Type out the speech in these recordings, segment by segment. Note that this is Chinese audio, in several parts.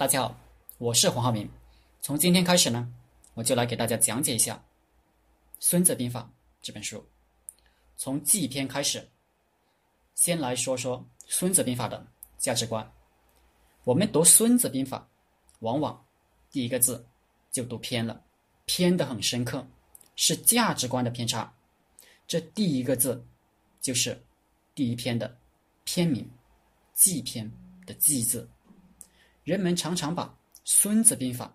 大家好，我是黄浩明。从今天开始呢，我就来给大家讲解一下《孙子兵法》这本书。从记篇开始，先来说说《孙子兵法》的价值观。我们读《孙子兵法》，往往第一个字就读偏了，偏的很深刻，是价值观的偏差。这第一个字就是第一篇的篇名“记篇”的“记”字。人们常常把《孙子兵法》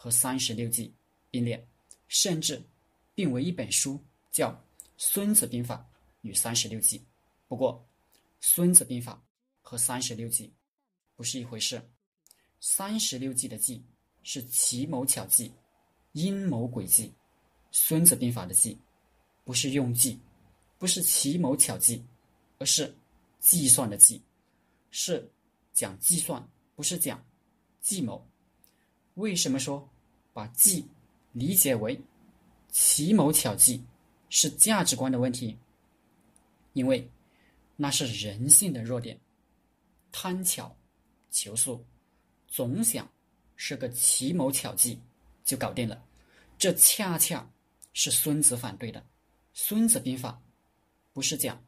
和三十六计并列，甚至并为一本书，叫《孙子兵法与三十六计》。不过，《孙子兵法》和三十六计不是一回事。三十六计的“计”是奇谋巧计、阴谋诡计；《孙子兵法》的“计”不是用计，不是奇谋巧计，而是计算的“计”，是讲计算，不是讲。计谋，为什么说把计理解为奇谋巧计是价值观的问题？因为那是人性的弱点，贪巧、求速，总想是个奇谋巧计就搞定了。这恰恰是孙子反对的。《孙子兵法》不是讲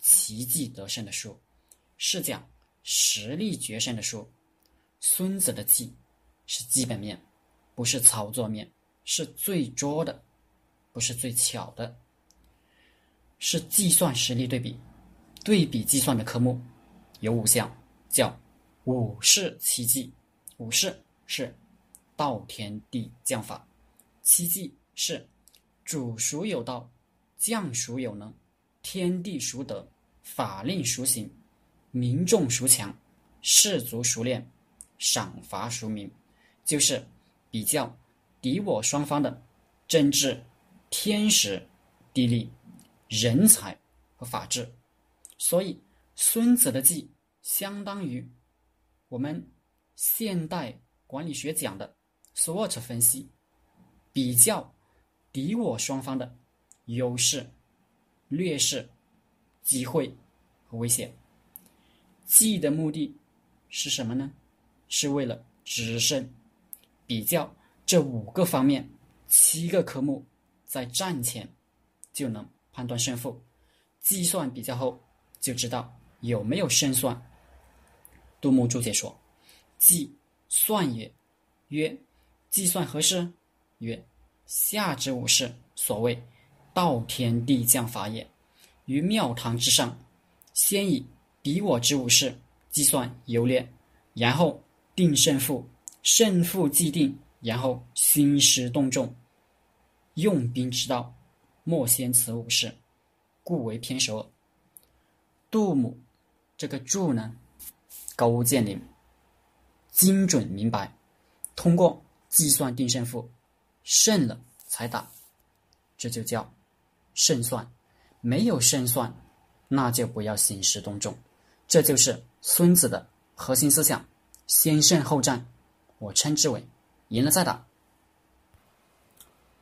奇迹得胜的书，是讲实力决胜的书。孙子的计是基本面，不是操作面，是最拙的，不是最巧的，是计算实力对比。对比计算的科目有五项，叫五式七计。五式是道天地将法，七计是主孰有道，将孰有能，天地孰得，法令孰行，民众孰强，士卒孰练。赏罚孰明，就是比较敌我双方的政治、天时、地利、人才和法治。所以，孙子的计相当于我们现代管理学讲的 SWOT 分析，比较敌我双方的优势、劣势、机会和危险。计的目的是什么呢？是为了直胜，比较这五个方面、七个科目，在战前就能判断胜负，计算比较后就知道有没有胜算。杜牧注解说：“计算也，曰计算何事？曰下之五事，所谓道天地将法也。于庙堂之上，先以敌我之五事计算优劣，然后。”定胜负，胜负既定，然后兴师动众。用兵之道，莫先此五事，故为偏首。杜牧这个注呢，高屋建瓴，精准明白。通过计算定胜负，胜了才打，这就叫胜算。没有胜算，那就不要兴师动众。这就是孙子的核心思想。先胜后战，我称之为赢了再打。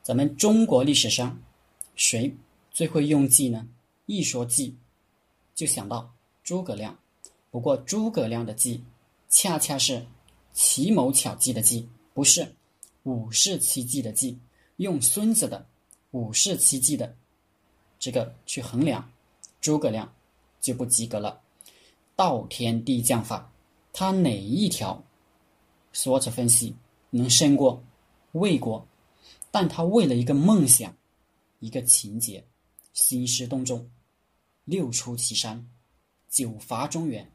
咱们中国历史上，谁最会用计呢？一说计，就想到诸葛亮。不过诸葛亮的计，恰恰是奇谋巧计的计，不是五式七计的计。用孙子的五式七计的这个去衡量，诸葛亮就不及格了。道天地将法。他哪一条，SWOT 分析能胜过魏国？但他为了一个梦想，一个情节，兴师动众，六出祁山，九伐中原，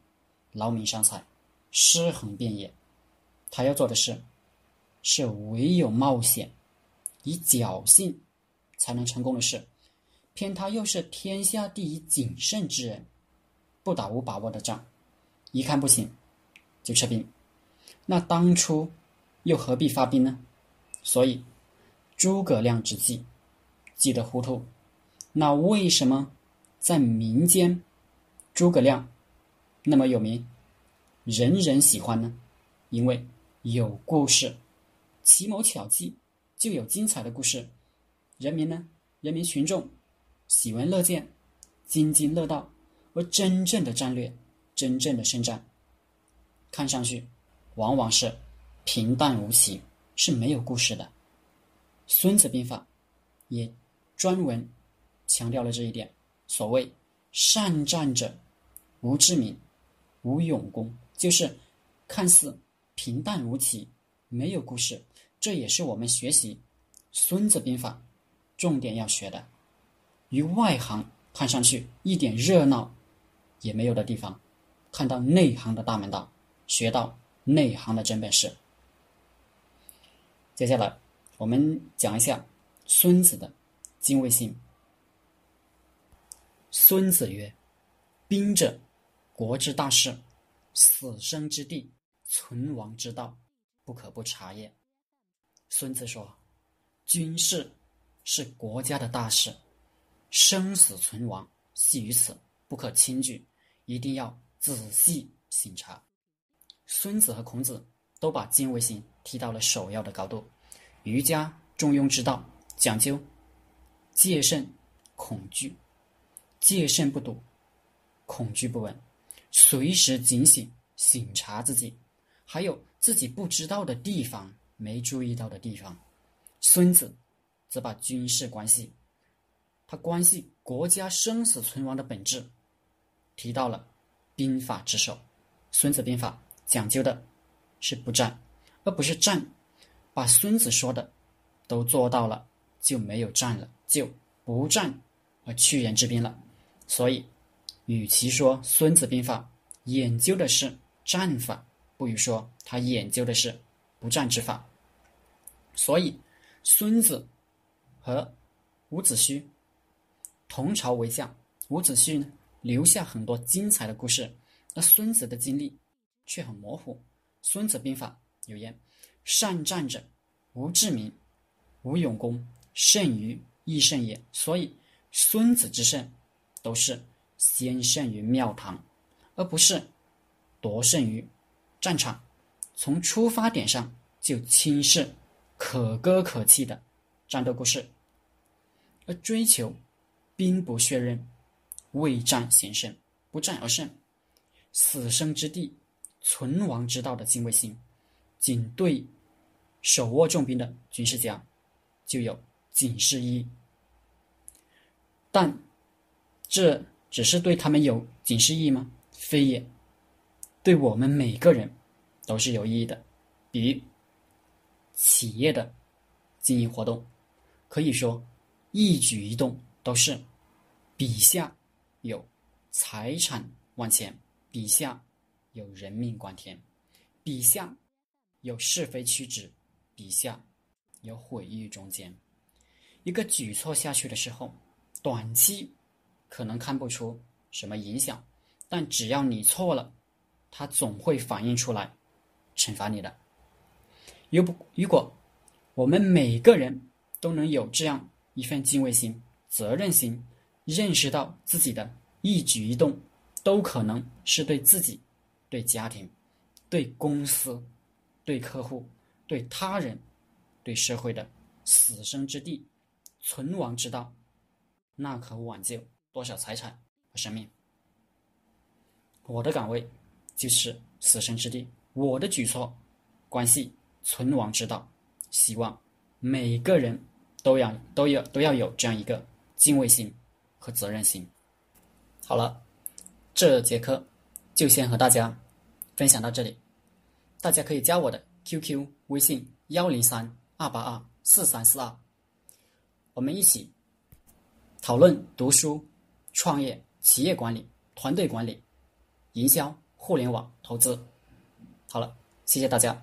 劳民伤财，尸横遍野。他要做的事，是唯有冒险，以侥幸才能成功的事。偏他又是天下第一谨慎之人，不打无把握的仗，一看不行。就撤兵，那当初又何必发兵呢？所以诸葛亮之计计得糊涂。那为什么在民间诸葛亮那么有名，人人喜欢呢？因为有故事，奇谋巧计就有精彩的故事。人民呢，人民群众喜闻乐见，津津乐道。而真正的战略，真正的胜战。看上去，往往是平淡无奇，是没有故事的。《孙子兵法》也专门强调了这一点。所谓“善战者，无智明，无勇功”，就是看似平淡无奇，没有故事。这也是我们学习《孙子兵法》重点要学的。于外行看上去一点热闹也没有的地方，看到内行的大门道，学到内行的真本事。接下来，我们讲一下孙子的敬畏心。孙子曰：“兵者，国之大事，死生之地，存亡之道，不可不察也。”孙子说：“军事是国家的大事。”生死存亡系于此，不可轻举，一定要仔细审查。孙子和孔子都把敬畏心提到了首要的高度。儒家中庸之道讲究戒慎恐惧，戒慎不笃，恐惧不稳，随时警醒醒察自己，还有自己不知道的地方、没注意到的地方。孙子则把军事关系。它关系国家生死存亡的本质，提到了兵法之首，《孙子兵法》讲究的是不战，而不是战。把孙子说的都做到了，就没有战了，就不战而屈人之兵了。所以，与其说《孙子兵法》研究的是战法，不如说他研究的是不战之法。所以，孙子和伍子胥。同朝为将，伍子胥呢留下很多精彩的故事，而孙子的经历却很模糊。《孙子兵法》有言：“善战者，无智明，无勇功，胜于易胜也。”所以，孙子之胜都是先胜于庙堂，而不是夺胜于战场。从出发点上就轻视可歌可泣的战斗故事，而追求。兵不血刃，未战先胜，不战而胜，死生之地，存亡之道的敬畏心，仅对手握重兵的军事家就有警示意义。但这只是对他们有警示意义吗？非也，对我们每个人都是有意义的。比如企业的经营活动，可以说一举一动。都是，笔下有财产万千，笔下有人命关天，笔下有是非曲直，笔下有毁誉中间。一个举措下去的时候，短期可能看不出什么影响，但只要你错了，它总会反映出来，惩罚你的。如不，如果我们每个人都能有这样一份敬畏心。责任心，认识到自己的一举一动都可能是对自己、对家庭、对公司、对客户、对他人、对社会的死生之地、存亡之道，那可挽救多少财产和生命？我的岗位就是死生之地，我的举措关系存亡之道，希望每个人都要都要都要有这样一个。敬畏心和责任心。好了，这节课就先和大家分享到这里。大家可以加我的 QQ 微信幺零三二八二四三四二，我们一起讨论读书、创业、企业管理、团队管理、营销、互联网投资。好了，谢谢大家。